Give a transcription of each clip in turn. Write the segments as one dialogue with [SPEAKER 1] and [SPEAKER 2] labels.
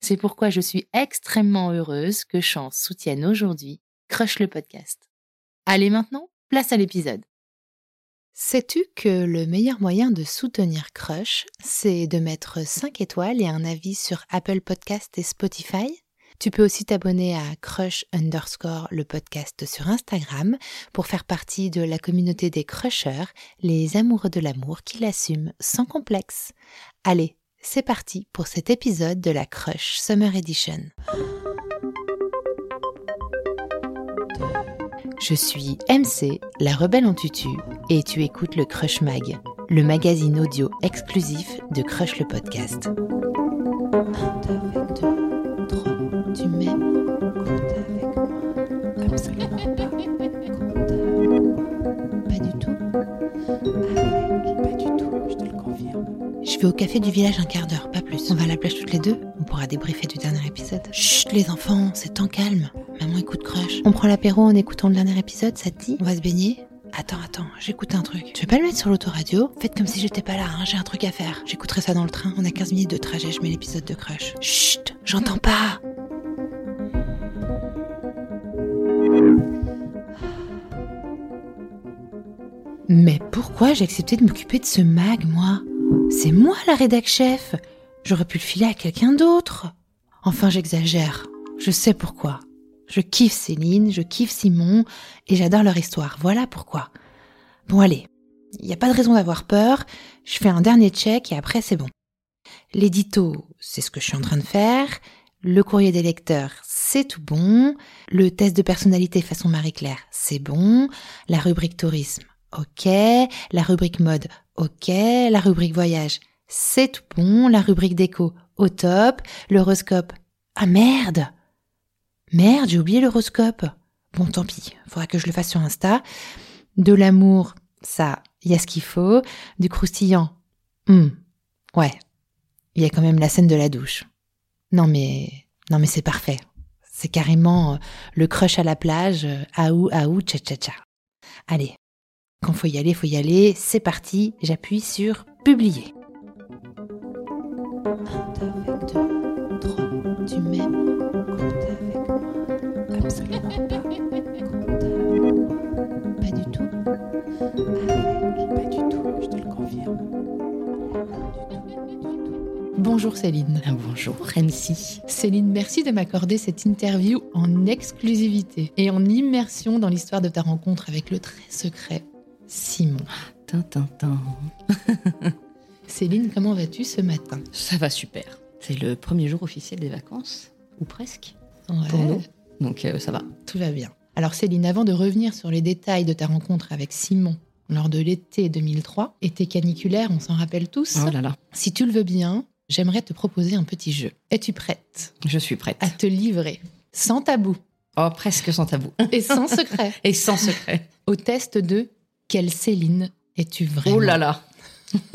[SPEAKER 1] C'est pourquoi je suis extrêmement heureuse que Chance soutienne aujourd'hui Crush le podcast. Allez maintenant, place à l'épisode. Sais-tu que le meilleur moyen de soutenir Crush, c'est de mettre 5 étoiles et un avis sur Apple Podcast et Spotify? Tu peux aussi t'abonner à Crush underscore le podcast sur Instagram pour faire partie de la communauté des crushers, les amoureux de l'amour qui l'assument sans complexe. Allez, c'est parti pour cet épisode de la Crush Summer Edition. Je suis MC, la rebelle en tutu, et tu écoutes le Crush Mag, le magazine audio exclusif de Crush le podcast. Vais au café du village un quart d'heure, pas plus. On va à la plage toutes les deux, on pourra débriefer du dernier épisode. Chut, les enfants, c'est temps calme. Maman écoute Crush. On prend l'apéro en écoutant le dernier épisode, ça te dit? On va se baigner Attends, attends, j'écoute un truc. Tu veux pas le mettre sur l'autoradio? Faites comme si j'étais pas là, hein, j'ai un truc à faire. J'écouterai ça dans le train, on a 15 minutes de trajet, je mets l'épisode de Crush. Chut, j'entends pas Mais pourquoi j'ai accepté de m'occuper de ce mag, moi? C'est moi la rédac chef J'aurais pu le filer à quelqu'un d'autre. Enfin, j'exagère. Je sais pourquoi. Je kiffe Céline, je kiffe Simon, et j'adore leur histoire. Voilà pourquoi. Bon, allez. Il n'y a pas de raison d'avoir peur. Je fais un dernier check et après, c'est bon. L'édito, c'est ce que je suis en train de faire. Le courrier des lecteurs, c'est tout bon. Le test de personnalité façon Marie-Claire, c'est bon. La rubrique tourisme, ok. La rubrique mode, ok. La rubrique voyage, c'est tout bon. La rubrique déco, au top. L'horoscope, ah merde Merde, j'ai oublié l'horoscope. Bon, tant pis, faudra que je le fasse sur Insta. De l'amour, ça, il y a ce qu'il faut. Du croustillant, hmm, ouais, il y a quand même la scène de la douche. Non mais, non mais c'est parfait. C'est carrément euh, le crush à la plage, euh, aou, aou, tcha tcha tcha. Allez, quand faut y aller, faut y aller. C'est parti, j'appuie sur publier. tu m'aimes Absolument pas. Pas du tout. pas du tout, je te le confirme. Bonjour Céline.
[SPEAKER 2] Ah, bonjour MC.
[SPEAKER 1] Céline, merci de m'accorder cette interview en exclusivité et en immersion dans l'histoire de ta rencontre avec le très secret Simon.
[SPEAKER 2] Tintintin.
[SPEAKER 1] Céline, comment vas-tu ce matin?
[SPEAKER 2] Ça va super. C'est le premier jour officiel des vacances, ou presque, pour nous. Donc euh, ça va.
[SPEAKER 1] Tout va bien. Alors Céline, avant de revenir sur les détails de ta rencontre avec Simon lors de l'été 2003, été caniculaire, on s'en rappelle tous.
[SPEAKER 2] Oh là là.
[SPEAKER 1] Si tu le veux bien, j'aimerais te proposer un petit jeu. Es-tu prête?
[SPEAKER 2] Je suis prête.
[SPEAKER 1] À te livrer, sans tabou.
[SPEAKER 2] Oh, presque sans tabou.
[SPEAKER 1] Et sans secret.
[SPEAKER 2] Et sans secret.
[SPEAKER 1] Au test de quelle Céline es-tu vraiment
[SPEAKER 2] Oh là là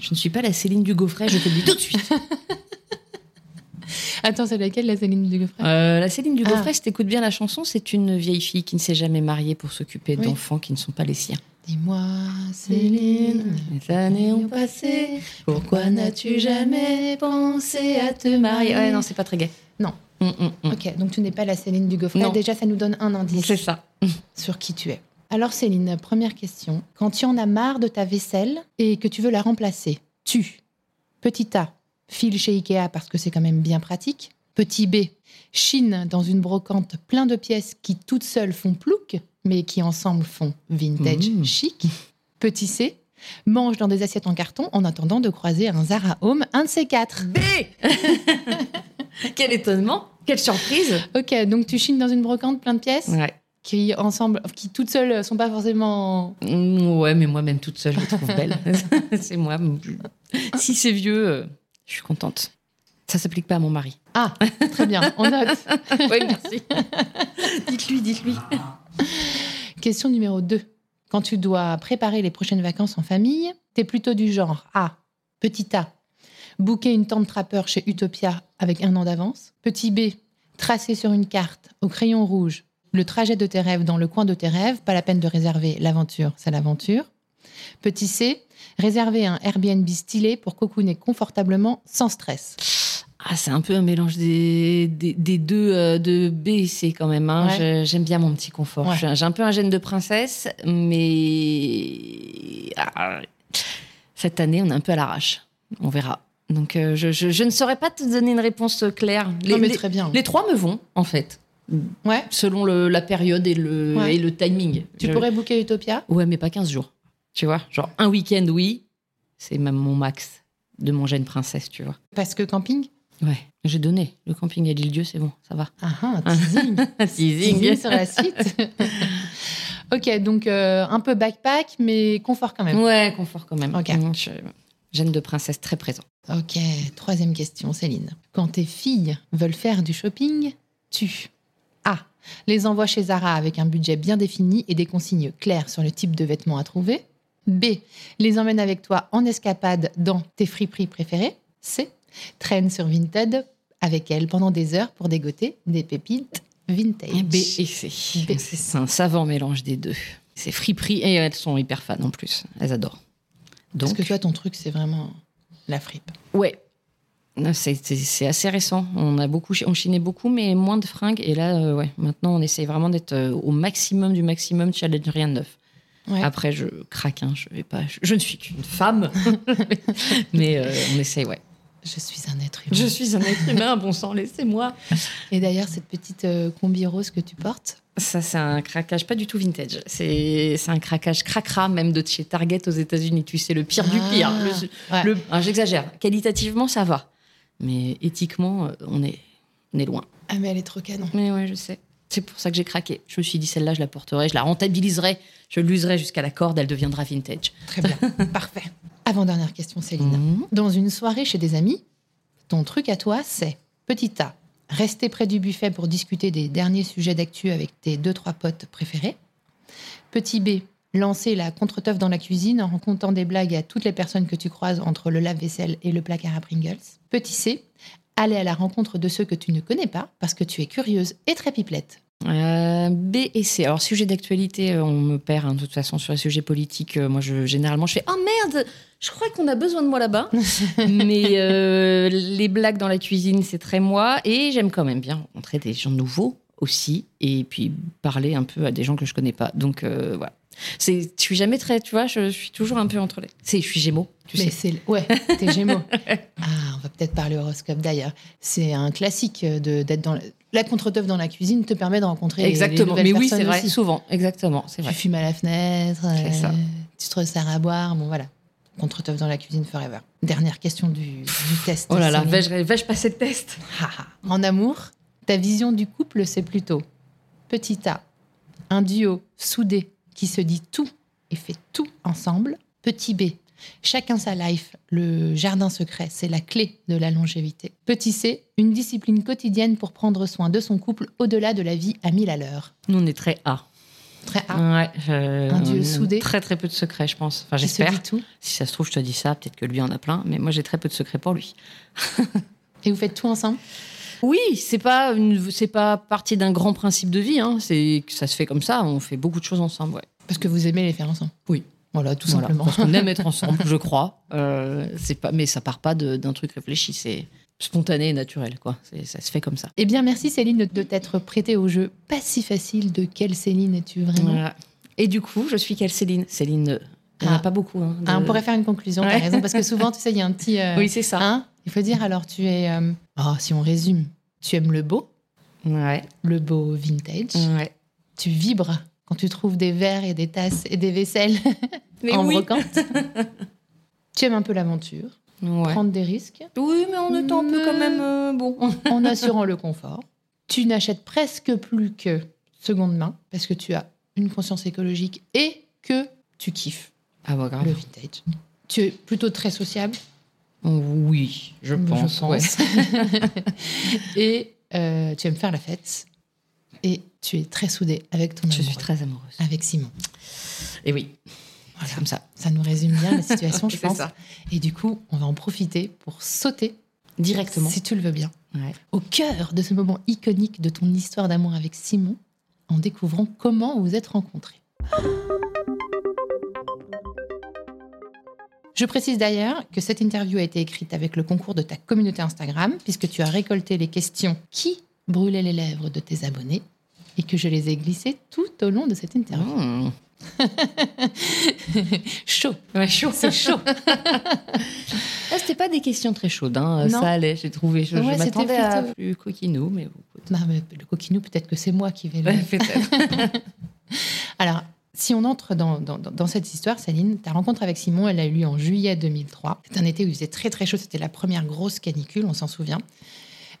[SPEAKER 2] Je ne suis pas la Céline du Gaufret, je te le dis tout de suite.
[SPEAKER 1] Attends, c'est laquelle, la Céline Dugaufret
[SPEAKER 2] euh, La Céline Dugaufret,
[SPEAKER 1] Ah.
[SPEAKER 2] si t'écoutes bien la chanson, c'est une vieille fille qui ne s'est jamais mariée pour s'occuper
[SPEAKER 1] Oui.
[SPEAKER 2] d'enfants qui ne sont pas les siens.
[SPEAKER 1] Dis-moi, Céline,
[SPEAKER 2] Les années ont passé, pourquoi n'as-tu jamais pensé à te marier? Ouais, non, c'est pas très gai.
[SPEAKER 1] Non.
[SPEAKER 2] Hum, hum, hum.
[SPEAKER 1] Ok, donc tu n'es pas la Céline Dugaufret.
[SPEAKER 2] Non.
[SPEAKER 1] Déjà, ça nous donne un indice
[SPEAKER 2] C'est ça.
[SPEAKER 1] sur qui tu es. Alors Céline, première question. Quand tu en as marre de ta vaisselle et que tu veux la remplacer, tu, petit A, file chez Ikea parce que c'est quand même bien pratique. Petit B, chine dans une brocante plein de pièces qui toutes seules font plouc, mais qui ensemble font vintage
[SPEAKER 2] Mmh.
[SPEAKER 1] chic. Petit C, mange dans des assiettes en carton en attendant de croiser un Zara Home, un de ces quatre.
[SPEAKER 2] B Quel étonnement Quelle surprise
[SPEAKER 1] Ok, donc tu chines dans une brocante plein de pièces
[SPEAKER 2] Ouais.
[SPEAKER 1] Qui ensemble, qui toutes seules sont pas forcément.
[SPEAKER 2] Mm, Ouais, mais moi, même toute seule, je les trouve belles. c'est moi. Si c'est vieux, euh, je suis contente. Ça s'applique pas à mon mari.
[SPEAKER 1] Ah, très bien, on note.
[SPEAKER 2] Oui, merci. dites-lui, dites-lui.
[SPEAKER 1] Question numéro 2. Quand tu dois préparer les prochaines vacances en famille, t'es plutôt du genre A. Petit A. Booker une tente trappeur chez Utopia avec un an d'avance. Petit B. Tracer sur une carte au crayon rouge le trajet de tes rêves dans le coin de tes rêves. Pas la peine de réserver l'aventure, c'est l'aventure. Petit C. Réserver un Airbnb stylé pour cocooner confortablement sans stress.
[SPEAKER 2] Ah, c'est un peu un mélange des, des, des deux euh, de B et C quand même. hein.
[SPEAKER 1] Ouais.
[SPEAKER 2] J'aime bien mon petit confort.
[SPEAKER 1] Ouais.
[SPEAKER 2] J'ai j'ai un peu un gène de princesse, mais ah, cette année, on est un peu à l'arrache. On verra. Donc, euh, je, je- je ne saurais pas te donner une réponse claire. Les,
[SPEAKER 1] non, mais
[SPEAKER 2] les-
[SPEAKER 1] très bien.
[SPEAKER 2] les trois me vont, en fait,
[SPEAKER 1] Ouais.
[SPEAKER 2] selon le- la période et le,
[SPEAKER 1] Ouais.
[SPEAKER 2] et le timing.
[SPEAKER 1] Tu
[SPEAKER 2] Je-
[SPEAKER 1] pourrais booker Utopia
[SPEAKER 2] Ouais, mais pas 15 jours. Tu vois Genre un week-end, oui. C'est même mon max de mon gène princesse, tu vois.
[SPEAKER 1] parce que camping
[SPEAKER 2] Ouais, j'ai donné. Le camping à l'île-dieu, c'est bon, ça va.
[SPEAKER 1] Ah, ah, teasing. Teasing sur la suite. ok, donc euh, un peu backpack, mais confort quand même.
[SPEAKER 2] Ouais, confort quand même.
[SPEAKER 1] Ok.
[SPEAKER 2] Je- Gène de princesse très présent.
[SPEAKER 1] Ok, troisième question, Céline. Quand tes filles veulent faire du shopping, tu. Les envoies chez Zara avec un budget bien défini et des consignes claires sur le type de vêtements à trouver. B. Les emmènes avec toi en escapade dans tes friperies préférées. C. Traîne sur Vinted avec elles pendant des heures pour dégoter des pépites vintage.
[SPEAKER 2] B et C. C'est un savant mélange des deux. C'est friperie et elles sont hyper fans en plus. Elles adorent.
[SPEAKER 1] Parce que toi, ton truc, c'est vraiment la fripe.
[SPEAKER 2] ouais. C'est assez récent. On a beaucoup, on chinait beaucoup, mais moins de fringues. Et là, euh, ouais, maintenant, on essaye vraiment d'être euh, au maximum du maximum. Challenge rien de neuf.
[SPEAKER 1] Ouais.
[SPEAKER 2] Après, je craque. hein, je vais pas. Je, je ne suis qu'une femme, mais euh, on essaye. Ouais.
[SPEAKER 1] Je suis un être humain.
[SPEAKER 2] Je suis un être humain. Bon sang, laissez-moi.
[SPEAKER 1] Et d'ailleurs, cette petite combi rose que tu portes,
[SPEAKER 2] Ça, c'est un craquage pas du tout vintage. C'est un craquage cracra, même de chez Target aux États-Unis. Tu sais, le pire du
[SPEAKER 1] Ah,
[SPEAKER 2] pire.
[SPEAKER 1] Ouais.
[SPEAKER 2] le- ah, J'exagère. Qualitativement, ça va. Mais éthiquement, euh, on est, on est loin.
[SPEAKER 1] Ah, mais elle est trop canon.
[SPEAKER 2] Mais ouais, je sais. C'est pour ça que j'ai craqué. Je me suis dit, celle-là, je la porterai, je la rentabiliserai, je l'userai jusqu'à la corde, elle deviendra vintage.
[SPEAKER 1] Très bien. Parfait. Avant-dernière question, Céline.
[SPEAKER 2] Mhm.
[SPEAKER 1] Dans une soirée chez des amis, ton truc à toi, c'est petit A, rester près du buffet pour discuter des derniers sujets d'actu avec tes deux, trois potes préférés. Petit B, lancer la contre-teuf dans la cuisine en racontant des blagues à toutes les personnes que tu croises entre le lave-vaisselle et le placard à Pringles. Petit C, aller à la rencontre de ceux que tu ne connais pas parce que tu es curieuse et très pipelette.
[SPEAKER 2] Euh, B et C. Alors, sujet d'actualité, euh, on me perd hein, de toute façon sur les sujets politiques. euh, moi, je, généralement, je fais Oh merde, je crois qu'on a besoin de moi là-bas. Mais euh, les blagues dans la cuisine, c'est très moi. Et j'aime quand même bien rencontrer des gens nouveaux aussi. Et puis parler un peu à des gens que je connais pas. Donc, euh, voilà. C'est, je suis jamais très, tu vois, je, suis toujours un peu entre les. C'est, je suis Gémeaux, tu
[SPEAKER 1] Mais
[SPEAKER 2] sais.
[SPEAKER 1] c'est ouais, t'es Gémeaux. ah, on va peut-être parler horoscope d'ailleurs. C'est un classique de d'être dans la, la contre-teuf dans la cuisine te permet de rencontrer les- les
[SPEAKER 2] Exactement.
[SPEAKER 1] nouvelles
[SPEAKER 2] Mais oui, c'est vrai.
[SPEAKER 1] aussi.
[SPEAKER 2] Souvent, exactement, c'est vrai.
[SPEAKER 1] Tu fumes à la fenêtre,
[SPEAKER 2] C'est ça.
[SPEAKER 1] euh, tu te resserres à boire, bon voilà. Contre-teuf dans la cuisine forever. Dernière question du, du test.
[SPEAKER 2] Oh là là, vais-je, vais-je passer le test?
[SPEAKER 1] En amour, ta vision du couple, c'est plutôt petit A, un duo soudé qui se dit tout et fait tout ensemble. Petit B, chacun sa life, le jardin secret, c'est la clé de la longévité. Petit C, une discipline quotidienne pour prendre soin de son couple au-delà de la vie à mille à l'heure.
[SPEAKER 2] Nous, on est très A.
[SPEAKER 1] Très A,
[SPEAKER 2] Ouais,
[SPEAKER 1] Un dieu soudé.
[SPEAKER 2] Très très peu de secrets, je pense. Enfin, j'espère.
[SPEAKER 1] tout.
[SPEAKER 2] Si ça se trouve, je te dis ça, peut-être que lui en a plein, mais moi j'ai très peu de secrets pour lui.
[SPEAKER 1] Et vous faites tout ensemble?
[SPEAKER 2] Oui, c'est pas une, c'est pas partie d'un grand principe de vie. Hein. C'est que ça se fait comme ça. On fait beaucoup de choses ensemble. Ouais.
[SPEAKER 1] Parce que vous aimez les faire ensemble.
[SPEAKER 2] Oui.
[SPEAKER 1] Voilà, tout
[SPEAKER 2] Voilà.
[SPEAKER 1] simplement.
[SPEAKER 2] Parce qu'on aime être ensemble, je crois. Euh, c'est pas, mais ça part pas de- d'un truc réfléchi. C'est spontané et naturel, quoi. Ça se fait comme ça.
[SPEAKER 1] Eh bien, merci Céline de, de t'être prêtée au jeu pas si facile de quelle Céline es-tu vraiment?
[SPEAKER 2] Voilà. Et du coup, je suis quelle Céline? Céline. euh, Il n'y en
[SPEAKER 1] Ah.
[SPEAKER 2] a pas beaucoup. hein, de-
[SPEAKER 1] Ah, on pourrait faire une conclusion, raison, parce que souvent, tu sais, il y a un petit. euh,
[SPEAKER 2] Oui, c'est ça.
[SPEAKER 1] hein, il faut dire, alors, tu es. euh, oh, si on résume, tu aimes le beau,
[SPEAKER 2] Ouais.
[SPEAKER 1] le beau vintage.
[SPEAKER 2] Ouais.
[SPEAKER 1] Tu vibres quand tu trouves des verres et des tasses et des vaisselles
[SPEAKER 2] Mais
[SPEAKER 1] en brocante. tu aimes un peu l'aventure,
[SPEAKER 2] Ouais.
[SPEAKER 1] prendre des risques,
[SPEAKER 2] Oui, mais on est un peu quand même euh, bon.
[SPEAKER 1] en assurant le confort. Tu n'achètes presque plus que seconde main, parce que tu as une conscience écologique et que tu kiffes
[SPEAKER 2] Ah bah grave.
[SPEAKER 1] le vintage. Tu es plutôt très sociable,
[SPEAKER 2] Oui, je pense. ouais.
[SPEAKER 1] et euh, tu aimes faire la fête. Et tu es très soudée avec ton
[SPEAKER 2] Je suis
[SPEAKER 1] amoureux,
[SPEAKER 2] très amoureuse.
[SPEAKER 1] avec Simon.
[SPEAKER 2] Et oui,
[SPEAKER 1] Voilà.
[SPEAKER 2] comme ça.
[SPEAKER 1] Ça nous résume bien la situation, je pense.
[SPEAKER 2] ça.
[SPEAKER 1] Et du coup, on va en profiter pour sauter,
[SPEAKER 2] Directement.
[SPEAKER 1] si tu le veux bien,
[SPEAKER 2] Ouais.
[SPEAKER 1] au cœur de ce moment iconique de ton histoire d'amour avec Simon, en découvrant comment vous êtes rencontrés. Je précise d'ailleurs que cette interview a été écrite avec le concours de ta communauté Instagram, puisque tu as récolté les questions qui brûlaient les lèvres de tes abonnés? et que je les ai glissées tout au long de cette interview.
[SPEAKER 2] Mmh.
[SPEAKER 1] Chaud,
[SPEAKER 2] Ouais, chaud.
[SPEAKER 1] c'est chaud.
[SPEAKER 2] Ah, c'était pas des questions très chaudes, hein. Ça allait, j'ai trouvé. Je, je
[SPEAKER 1] Ouais, c'était
[SPEAKER 2] m'attendais à plus coquinou, mais.
[SPEAKER 1] Non, mais le coquinou, peut-être que c'est moi qui vais le...
[SPEAKER 2] Peut-être.
[SPEAKER 1] Alors, si on entre dans, cette histoire, Céline, ta rencontre avec Simon, elle a eu lieu en juillet 2003. C'est un été où il faisait très très chaud, c'était la première grosse canicule, on s'en souvient.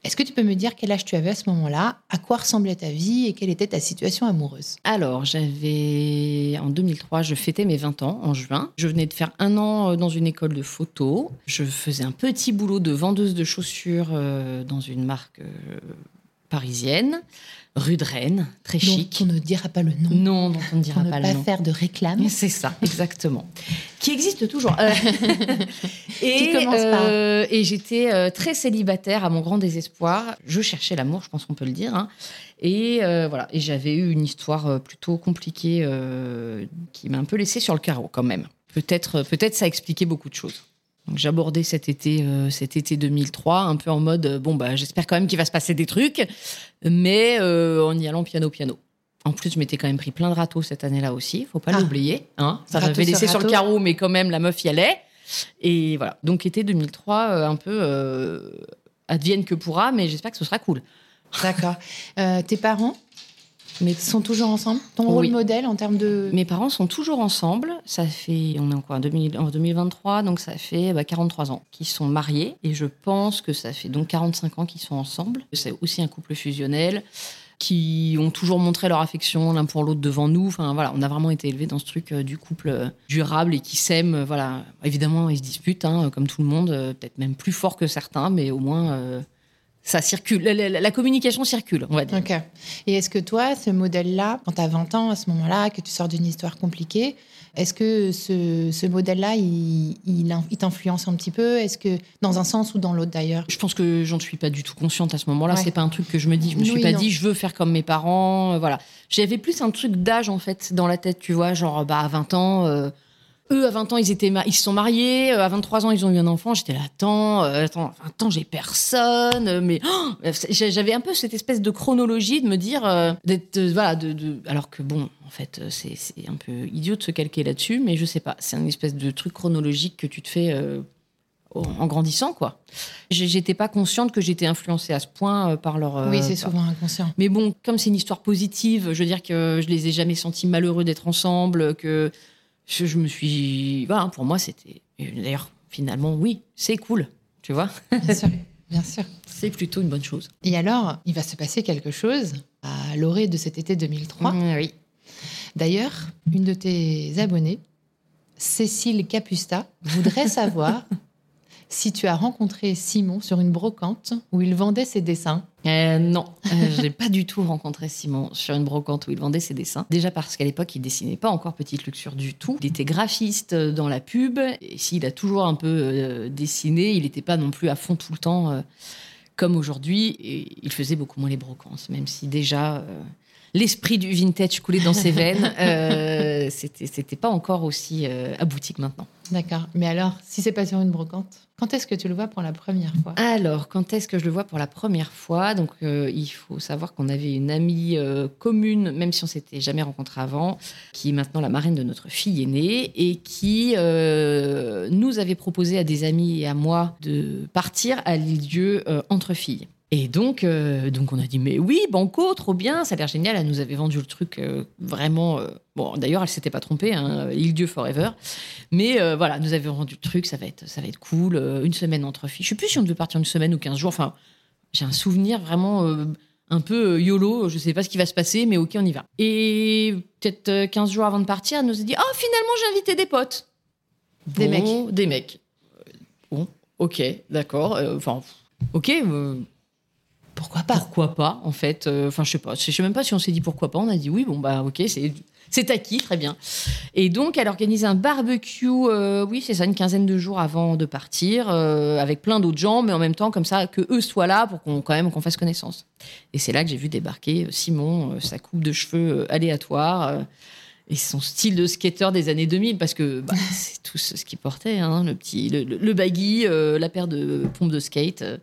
[SPEAKER 1] Est-ce que tu peux me dire quel âge tu avais à ce moment-là, à quoi ressemblait ta vie et quelle était ta situation amoureuse?
[SPEAKER 2] Alors, j'avais. En 2003, je fêtais mes 20 ans en juin. Je venais de faire un an euh, dans une école de photo. Je faisais un petit boulot de vendeuse de chaussures euh, dans une marque euh, parisienne, rue de Rennes, très
[SPEAKER 1] dont
[SPEAKER 2] chic.
[SPEAKER 1] on ne dira pas le nom,
[SPEAKER 2] Non, dont on ne
[SPEAKER 1] pour
[SPEAKER 2] dira
[SPEAKER 1] ne
[SPEAKER 2] pas
[SPEAKER 1] pas
[SPEAKER 2] le nom.
[SPEAKER 1] faire de réclame.
[SPEAKER 2] C'est ça, exactement. Qui existe toujours. Euh, et
[SPEAKER 1] Qui commence par-
[SPEAKER 2] euh, et j'étais euh, très célibataire à mon grand désespoir. Je cherchais l'amour, je pense qu'on peut le dire. hein. Et euh, voilà, et j'avais eu une histoire plutôt compliquée qui m'a un peu laissé sur le carreau quand même. Peut-être, peut-être ça expliquait beaucoup de choses. J'abordais cet été, euh, cet été 2003 un peu en mode euh, bon bah j'espère quand même qu'il va se passer des trucs, mais euh, en y allant piano piano. En plus, je m'étais quand même pris plein de râteaux cette année-là aussi, faut pas
[SPEAKER 1] Ah.
[SPEAKER 2] l'oublier. Hein ça m'avait laissé
[SPEAKER 1] sur
[SPEAKER 2] sur le carreau, mais quand même la meuf y allait. Et voilà. Donc été 2003, euh, un peu advienne que pourra, mais j'espère que ce sera cool.
[SPEAKER 1] D'accord. Tes parents?
[SPEAKER 2] Mais
[SPEAKER 1] sont toujours ensemble Ton rôle
[SPEAKER 2] Oui.
[SPEAKER 1] modèle en termes de...
[SPEAKER 2] Mes parents sont toujours ensemble. Ça fait, on est en quoi, en 2000 en 2023, donc ça fait bah, 43 ans qu'ils sont mariés. Et je pense que ça fait donc 45 ans qu'ils sont ensemble. C'est aussi un couple fusionnel qui ont toujours montré leur affection l'un pour l'autre devant nous. Enfin voilà, on a vraiment été élevés dans ce truc euh, du couple euh, durable et qui s'aime. euh, voilà, évidemment ils se disputent hein, comme tout le monde, peut-être même plus fort que certains, mais au moins euh, ça circule. La, la- la communication circule, on va dire.
[SPEAKER 1] Et est-ce que toi, ce modèle-là, quand tu as 20 ans à ce moment-là, que tu sors d'une histoire compliquée, est-ce que ce, ce modèle-là, il, il, in- il t'influence un petit peu? Est-ce que dans un sens ou dans l'autre d'ailleurs?
[SPEAKER 2] Je pense que j'en suis pas du tout consciente à ce moment-là.
[SPEAKER 1] Ouais.
[SPEAKER 2] C'est pas un truc que je me dis. Je me suis
[SPEAKER 1] Oui,
[SPEAKER 2] pas
[SPEAKER 1] non.
[SPEAKER 2] dit je veux faire comme mes parents. euh, voilà. J'avais plus un truc d'âge en fait dans la tête, tu vois, genre bah à 20 ans. euh, eux, à 20 ans, ils, étaient ils se sont mariés. euh, à 23 ans, ils ont eu un enfant. J'étais là, attends, euh, attends, à 20 ans, j'ai personne. euh, Mais oh, j'avais un peu cette espèce de chronologie de me dire, euh, d'être, euh, voilà, de, de- alors que bon, en fait, c'est un peu idiot de se calquer là-dessus, mais je sais pas. C'est une espèce de truc chronologique que tu te fais en grandissant, quoi. J'étais pas consciente que j'étais influencée à ce point par leur.
[SPEAKER 1] Oui, c'est souvent inconscient.
[SPEAKER 2] mais bon, comme c'est une histoire positive, je veux dire que je les ai jamais sentis malheureux d'être ensemble, que je, je me suis. Voilà, pour moi, c'était. D'ailleurs, finalement, oui, c'est cool, tu vois.
[SPEAKER 1] Bien sûr. Bien sûr.
[SPEAKER 2] C'est plutôt une bonne chose.
[SPEAKER 1] Et alors, il va se passer quelque chose à l'orée de cet été 2003.
[SPEAKER 2] Mm, oui.
[SPEAKER 1] D'ailleurs, une de tes abonnées, Cécile Capusta, voudrait savoir si tu as rencontré Simon sur une brocante où il vendait ses dessins.
[SPEAKER 2] Euh, non, euh, je n'ai pas du tout rencontré Simon sur une brocante où il vendait ses dessins. Déjà parce qu'à l'époque, il dessinait pas encore Petite Luxure du tout. Il était graphiste euh, dans la pub. Et s'il a toujours un peu dessiné, il n'était pas non plus à fond tout le temps. comme aujourd'hui, il faisait beaucoup moins les brocances, même si déjà l'esprit du vintage coulait dans ses veines. Euh, c'était pas encore aussi euh, abouti que maintenant.
[SPEAKER 1] D'accord. Mais alors, si c'est pas sur une brocante, quand est-ce que tu le vois pour la première fois?
[SPEAKER 2] Alors, quand est-ce que je le vois pour la première fois? Donc, euh, il faut savoir qu'on avait une amie euh, commune, même si on s'était jamais rencontré avant, qui est maintenant la marraine de notre fille aînée et qui nous avait proposé à des amis et à moi de partir à l'île-dieu entre filles. Et donc, euh, donc on a dit mais oui, banco, trop bien, ça a l'air génial. Elle nous avait vendu le truc euh, vraiment. Euh, bon, d'ailleurs, elle s'était pas trompée, hein, il Dieu forever. Mais voilà, nous avait vendu le truc, ça va être, ça va être cool. une semaine entre filles. Je sais plus si on devait partir une semaine ou 15 jours. Enfin, j'ai un souvenir vraiment un peu YOLO. Je sais pas ce qui va se passer, mais ok, on y va. Et peut-être 15 jours avant de partir, elle nous a dit oh finalement j'ai invité des potes,
[SPEAKER 1] des mecs,
[SPEAKER 2] des mecs. Bon, ok, d'accord. Enfin, ok
[SPEAKER 1] pourquoi pas
[SPEAKER 2] Pourquoi pas, en fait euh, Enfin, je sais pas. Je sais même pas si on s'est dit pourquoi pas. On a dit oui, bon, bah, ok, c'est. C'est acquis, très bien. Et donc, elle organise un barbecue, euh, oui, c'est ça, une quinzaine de jours avant de partir, euh, avec plein d'autres gens, mais en même temps, comme ça, que eux soient là pour qu'on quand même qu'on fasse connaissance. Et c'est là que j'ai vu débarquer Simon, sa coupe de cheveux aléatoire et son style de skater des années 2000 parce que bah, c'est tout ce qu'il portait hein, le petit le, le baggy euh, la paire de pompes de skate euh,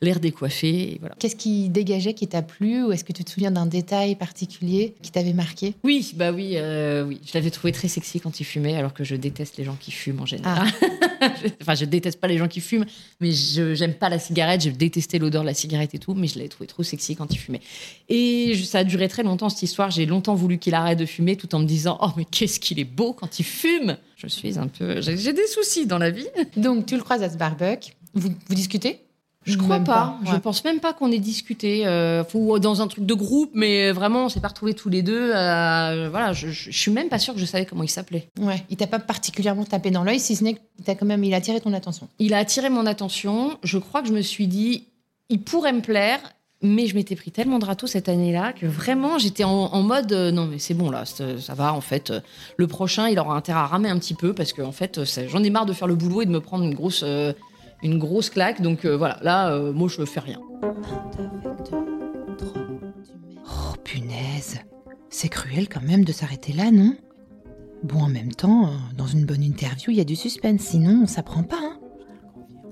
[SPEAKER 2] l'air décoiffé voilà.
[SPEAKER 1] qu'est-ce qui dégageait qui t'a plu ou est-ce que tu te souviens d'un détail particulier qui t'avait marqué?
[SPEAKER 2] Oui bah oui euh, oui je l'avais trouvé très sexy quand il fumait alors que je déteste les gens qui fument en général ah. enfin je déteste pas les gens qui fument mais je j'aime pas la cigarette je détestais l'odeur de la cigarette et tout mais je l'avais trouvé trop sexy quand il fumait et ça a duré très longtemps cette histoire j'ai longtemps voulu qu'il arrête de fumer tout en me disant Oh, mais qu'est-ce qu'il est beau quand il fume Je suis un peu. J'ai des soucis dans la vie.
[SPEAKER 1] Donc, tu le croises à ce barbecue. Vous, vous discutez?
[SPEAKER 2] Je crois pas. Je pense même pas qu'on ait discuté. Euh, dans un truc de groupe, mais vraiment, on s'est pas retrouvés tous les deux. Euh, voilà, je, je, suis même pas sûre que je savais comment il s'appelait.
[SPEAKER 1] Ouais. Il t'a pas particulièrement tapé dans l'œil, si ce n'est que quand même, il a attiré ton attention.
[SPEAKER 2] Il a attiré mon attention. Je crois que je me suis dit, il pourrait me plaire. Mais je m'étais pris tellement de râteaux cette année-là que vraiment j'étais en, mode euh, non mais c'est bon là ça va en fait euh, le prochain il aura intérêt à ramer un petit peu parce que en fait j'en ai marre de faire le boulot et de me prendre une grosse une grosse claque donc voilà là moi je fais rien.
[SPEAKER 1] Oh punaise c'est cruel quand même de s'arrêter là non? Bon en même temps dans une bonne interview il y a du suspense sinon on s'apprend pas hein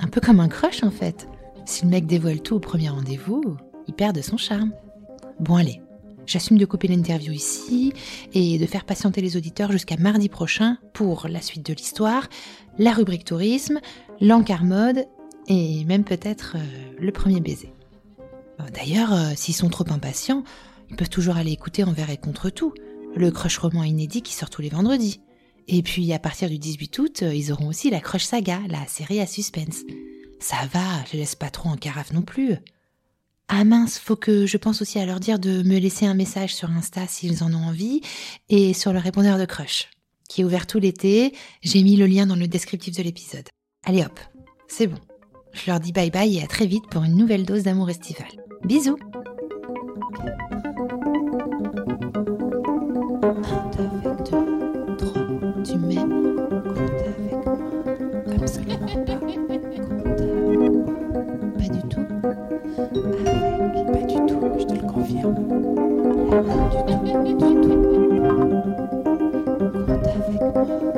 [SPEAKER 1] Un peu comme un crush en fait. Si le mec dévoile tout au premier rendez-vous, il perd de son charme. Bon allez, j'assume de couper l'interview ici et de faire patienter les auditeurs jusqu'à mardi prochain pour la suite de l'histoire, la rubrique tourisme, l'encart mode et même peut-être euh, le premier baiser. D'ailleurs, euh, s'ils sont trop impatients, ils peuvent toujours aller écouter Envers et contre tout, le crush roman inédit qui sort tous les vendredis. Et puis à partir du 18 août, euh, ils auront aussi la Crush Saga, la série à suspense. Ça va, je laisse pas trop en carafe non plus. Ah mince, faut que je pense aussi à leur dire de me laisser un message sur Insta s'ils en ont envie et sur le répondeur de Crush, qui est ouvert tout l'été. J'ai mis le lien dans le descriptif de l'épisode. Allez hop, c'est bon. Je leur dis bye bye et à très vite pour une nouvelle dose d'amour estival. Bisous du tout. Du tout.